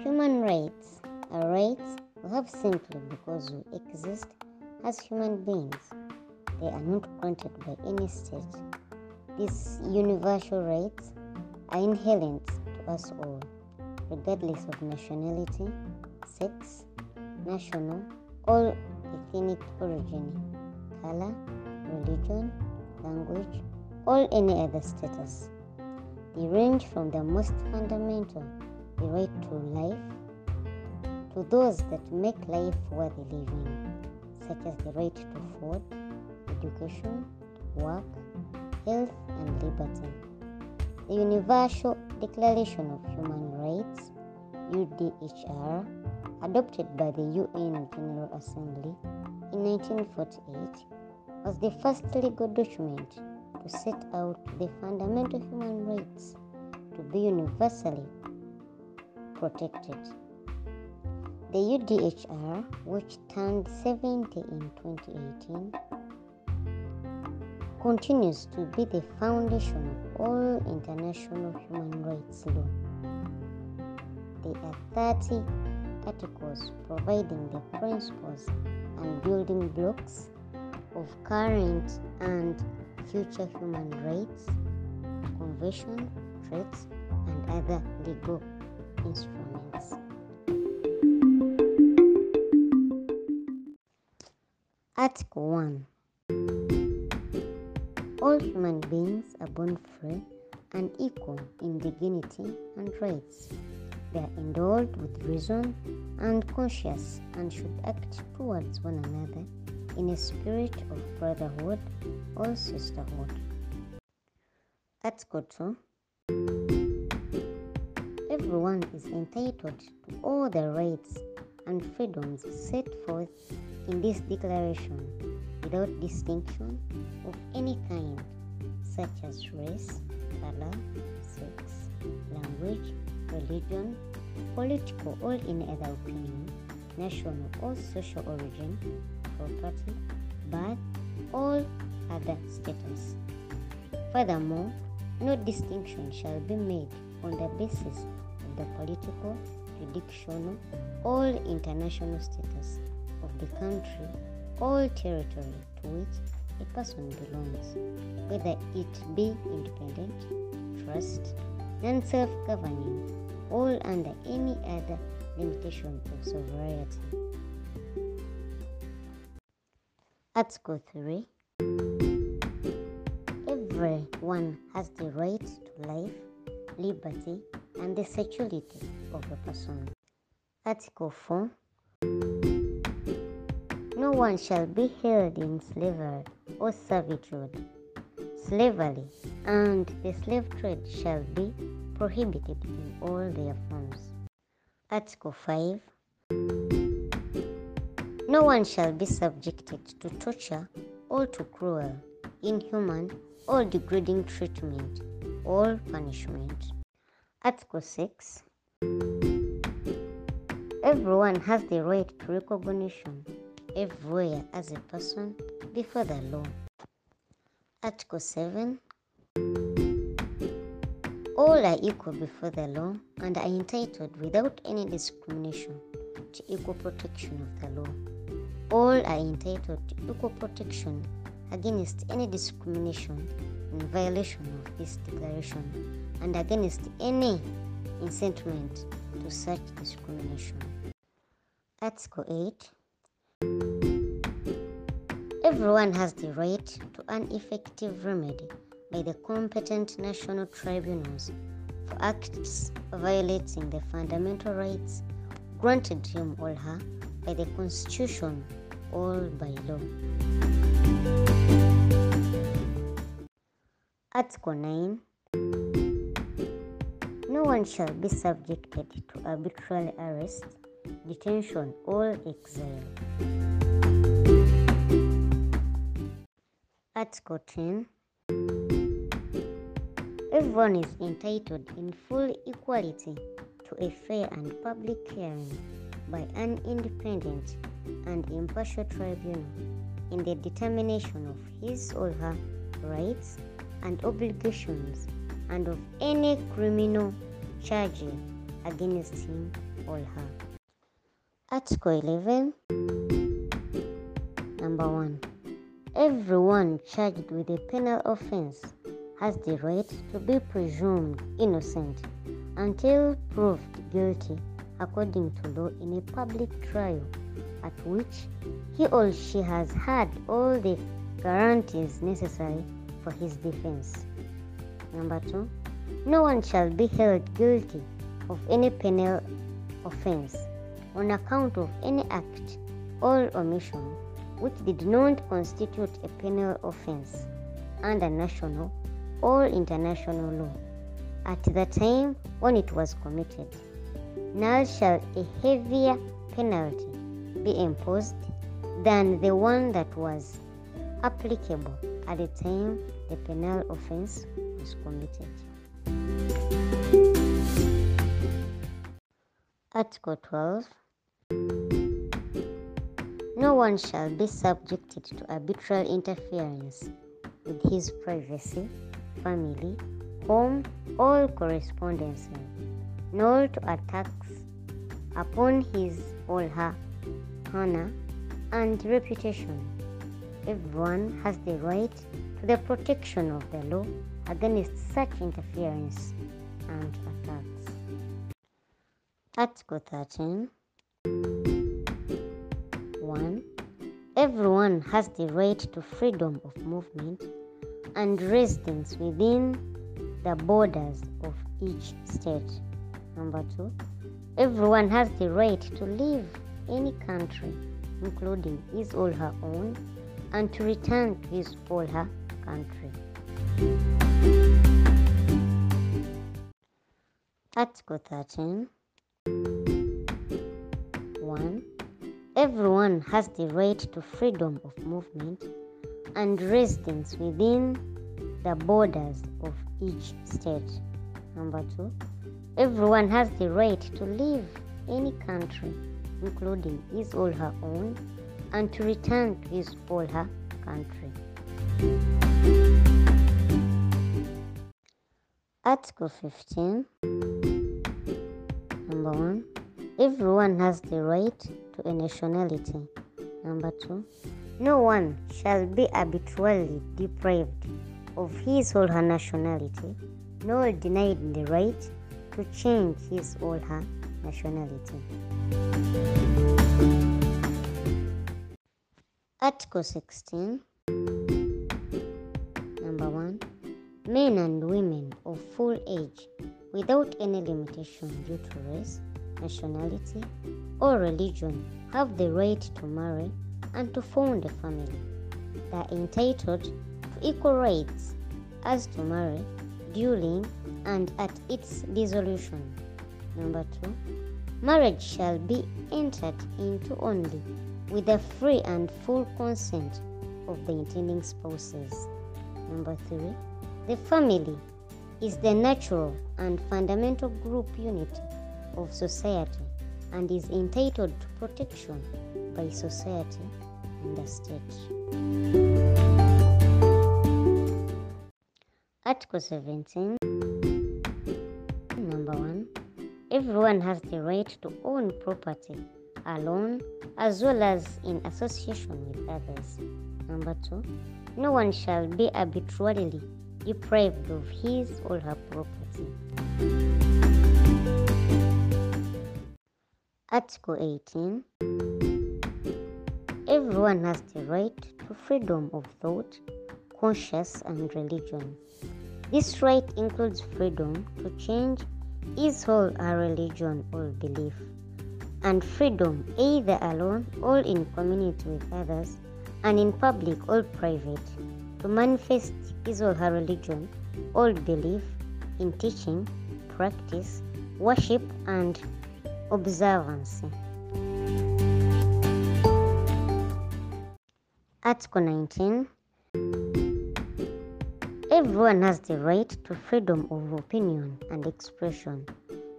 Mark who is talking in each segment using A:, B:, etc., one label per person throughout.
A: Human rights are rights we have simply because we exist as human beings. They are not granted by any state. These universal rights are inherent to us all, regardless of nationality, sex, national or ethnic origin, color, religion, language, or any other status. They range from the most fundamental, the right to life, to those that make life worth living, such as the right to food, education, work, health, and liberty. The Universal Declaration of Human Rights, UDHR, adopted by the UN General Assembly in 1948, was the first legal document to set out the fundamental human rights to be universally protected. The UDHR, which turned 70 in 2018, continues to be the foundation of all international human rights law. There are 30 articles providing the principles and building blocks of current and future human rights convention, threats, and other legal instruments. Article 1 All human beings are born free and equal in dignity and rights. They are endowed with reason and conscience and should act towards one another in a spirit of brotherhood or sisterhood. That's good, too. Everyone is entitled to all the rights and freedoms set forth in this declaration without distinction of any kind, such as race, color, sex, language, religion, political or in other opinion, national or social origin, property but all other status. Furthermore, no distinction shall be made on the basis of the political, traditional, or international status of the country or territory to which a person belongs, whether it be independent, trust, and self governing, or under any other limitation of sovereignty. Article three: Everyone has the right to life, liberty, and the security of a person. Article 4 No one shall be held in slavery or servitude. Slavery and the slave trade shall be prohibited in all their forms. Article 5 no one shall be subjected to torture or to cruel, inhuman, or degrading treatment or punishment. Article 6 Everyone has the right to recognition everywhere as a person before the law. Article 7 All are equal before the law and are entitled without any discrimination to equal protection of the law. All are entitled to equal protection against any discrimination in violation of this declaration and against any incitement to such discrimination. Article 8 Everyone has the right to an effective remedy by the competent national tribunals for acts violating the fundamental rights granted him or her by the Constitution or by law. Article 9 No one shall be subjected to arbitrary arrest, detention, or exile. Article 10 Everyone is entitled in full equality to a fair and public hearing by an independent and impartial tribunal in the determination of his or her rights and obligations and of any criminal charges against him or her. Article 11 Number 1 Everyone charged with a penal offense has the right to be presumed innocent until proved guilty according to law in a public trial at which he or she has had all the guarantees necessary for his defense. Number two, no one shall be held guilty of any penal offense on account of any act or omission which did not constitute a penal offense under national or international law at the time when it was committed nor shall a heavier penalty be imposed than the one that was applicable at the time the penal offense was committed. Article 12 No one shall be subjected to arbitral interference with his privacy, family, home, or correspondence nor to attacks upon his or her honor and reputation. Everyone has the right to the protection of the law against such interference and attacks. Article 13 1. Everyone has the right to freedom of movement and residence within the borders of each state. Number two, everyone has the right to leave any country, including his or her own, and to return to his or her country. Article 13 1. Everyone has the right to freedom of movement and residence within the borders of each state. Number 2. Everyone has the right to leave any country, including his or her own, and to return to his or her country. Article 15 Number 1 Everyone has the right to a nationality. Number 2 No one shall be arbitrarily deprived of his or her nationality, nor denied the right to change his or her nationality. Article 16 Number 1 Men and women of full age without any limitation due to race, nationality, or religion have the right to marry and to found a family. They are entitled to equal rights as to marry during and at its dissolution. Number two, marriage shall be entered into only with the free and full consent of the intending spouses. Number three, the family is the natural and fundamental group unit of society and is entitled to protection by society and the state. Article 17 Number 1 Everyone has the right to own property alone as well as in association with others. Number 2 No one shall be arbitrarily deprived of his or her property. Article 18 Everyone has the right to freedom of thought conscience, and religion. This right includes freedom to change his or her religion or belief, and freedom either alone or in community with others, and in public or private, to manifest his or her religion or belief in teaching, practice, worship, and observance. Article 19 Everyone has the right to freedom of opinion and expression.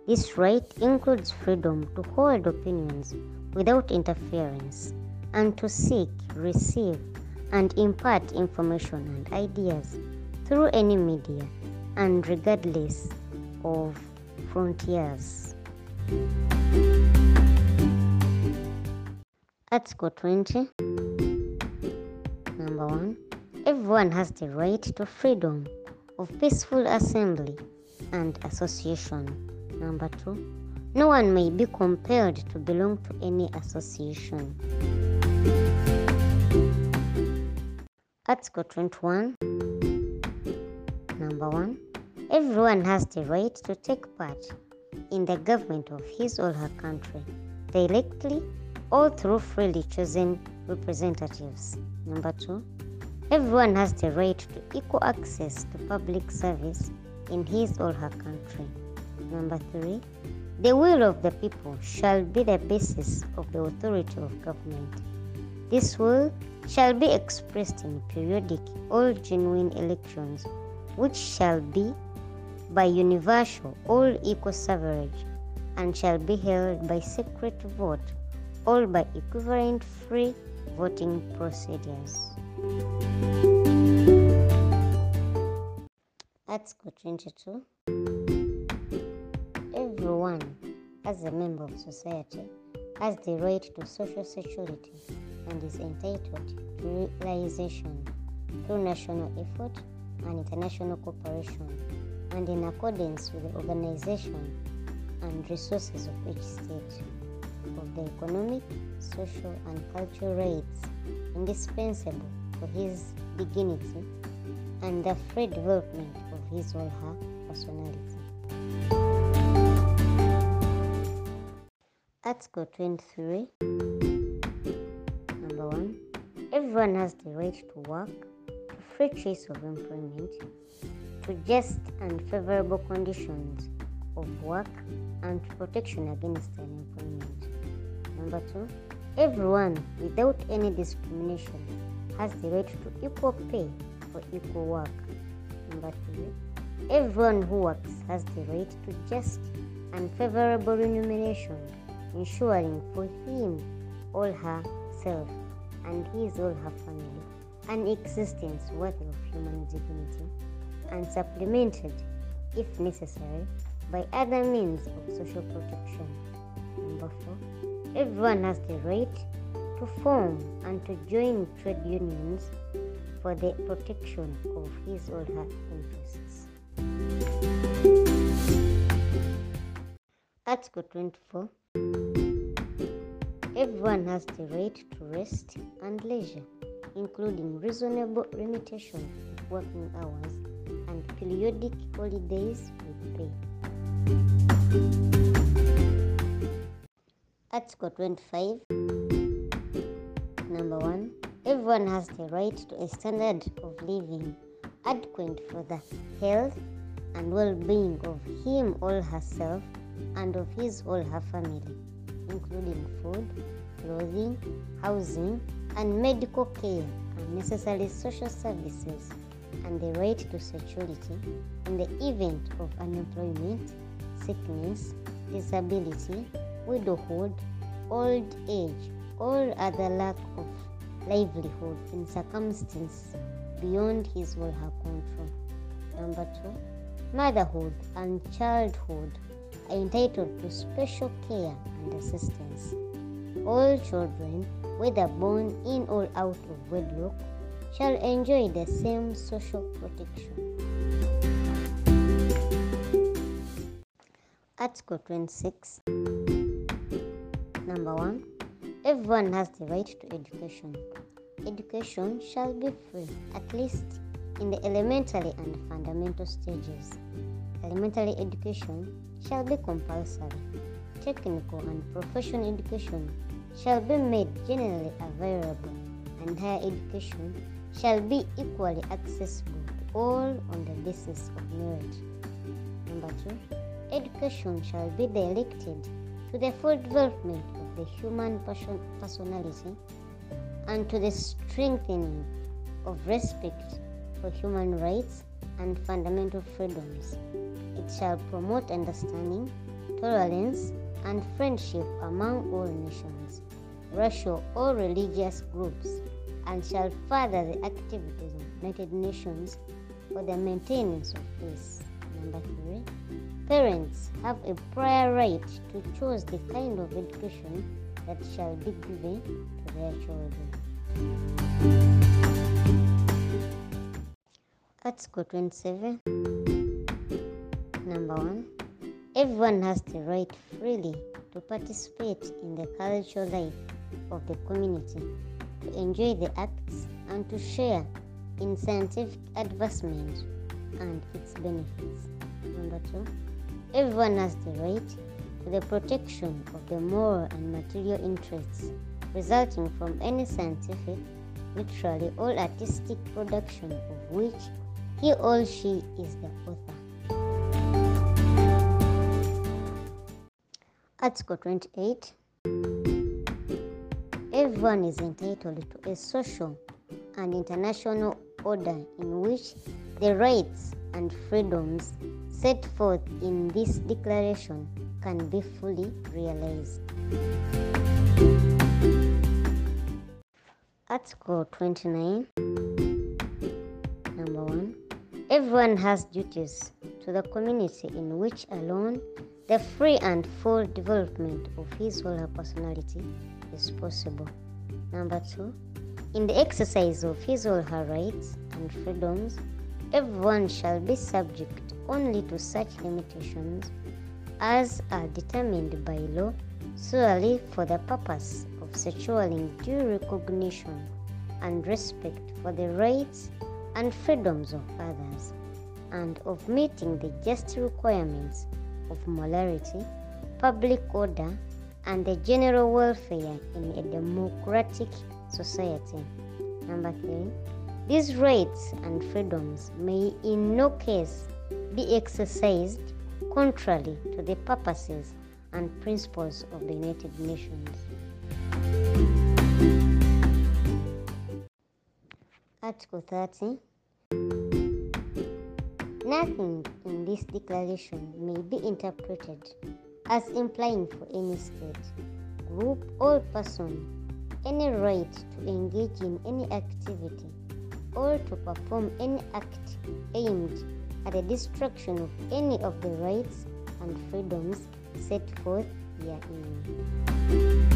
A: This right includes freedom to hold opinions without interference and to seek, receive, and impart information and ideas through any media and regardless of frontiers. Article 20 Everyone has the right to freedom of peaceful assembly and association. Number two, no one may be compelled to belong to any association. Article 21. Number one, everyone has the right to take part in the government of his or her country, directly or through freely chosen representatives. Number two, Everyone has the right to equal access to public service in his or her country. Number three, the will of the people shall be the basis of the authority of government. This will shall be expressed in periodic all genuine elections, which shall be by universal or equal suffrage, and shall be held by secret vote or by equivalent free voting procedures. Article 22 Everyone, as a member of society, has the right to social security and is entitled to realization through national effort and international cooperation and in accordance with the organization and resources of each state of the economic, social, and cultural rights indispensable for his dignity and the free development of his or her personality. Article 23 Number 1 Everyone has the right to work, free choice of employment, to just and favorable conditions of work, and to protection against unemployment. Number 2 Everyone, without any discrimination, has the right to equal pay for equal work. Number three, everyone who works has the right to just and favorable remuneration, ensuring for him or herself and his or her family an existence worthy of human dignity and supplemented, if necessary, by other means of social protection. Number four, everyone has the right to form and to join trade unions for the protection of his or her interests. Article 24 Everyone has the right to rest and leisure, including reasonable limitation of working hours and periodic holidays with pay. Article 25 Number one, everyone has the right to a standard of living adequate for the health and well being of him or herself and of his or her family, including food, clothing, housing, and medical care and necessary social services, and the right to security in the event of unemployment, sickness, disability, widowhood, old age, or other lack of livelihood in circumstances beyond his or her control. Number two, motherhood and childhood are entitled to special care and assistance. All children, whether born in or out of wedlock, shall enjoy the same social protection. Article 26, number 1 Everyone has the right to education. Education shall be free, at least in the elementary and fundamental stages. Elementary education shall be compulsory. Technical and professional education shall be made generally available, and higher education shall be equally accessible to all on the basis of merit. Number two, education shall be directed to the full development the human personality and to the strengthening of respect for human rights and fundamental freedoms. It shall promote understanding, tolerance, and friendship among all nations, racial or religious groups, and shall further the activities of United Nations for the maintenance of peace. Number three. Parents have a prior right to choose the kind of education that shall be given to their children. Article 27, number 1. Everyone has the right freely to participate in the cultural life of the community, to enjoy the arts, and to share in scientific advancement and its benefits. Number 2 Everyone has the right to the protection of the moral and material interests resulting from any scientific, literally all artistic production of which he or she is the author. Article 28 Everyone is entitled to a social and international order in which the rights and freedoms set forth in this declaration can be fully realized. Article 29 Number 1 Everyone has duties to the community in which alone the free and full development of his or her personality is possible. Number 2 In the exercise of his or her rights and freedoms, everyone shall be subject only to such limitations as are determined by law solely for the purpose of securing due recognition and respect for the rights and freedoms of others and of meeting the just requirements of morality, public order, and the general welfare in a democratic society. Number three, these rights and freedoms may in no case be exercised contrary to the purposes and principles of the United Nations. Article 30 Nothing in this declaration may be interpreted as implying for any state, group, or person any right to engage in any activity or to perform any act aimed at the destruction of any of the rights and freedoms set forth herein.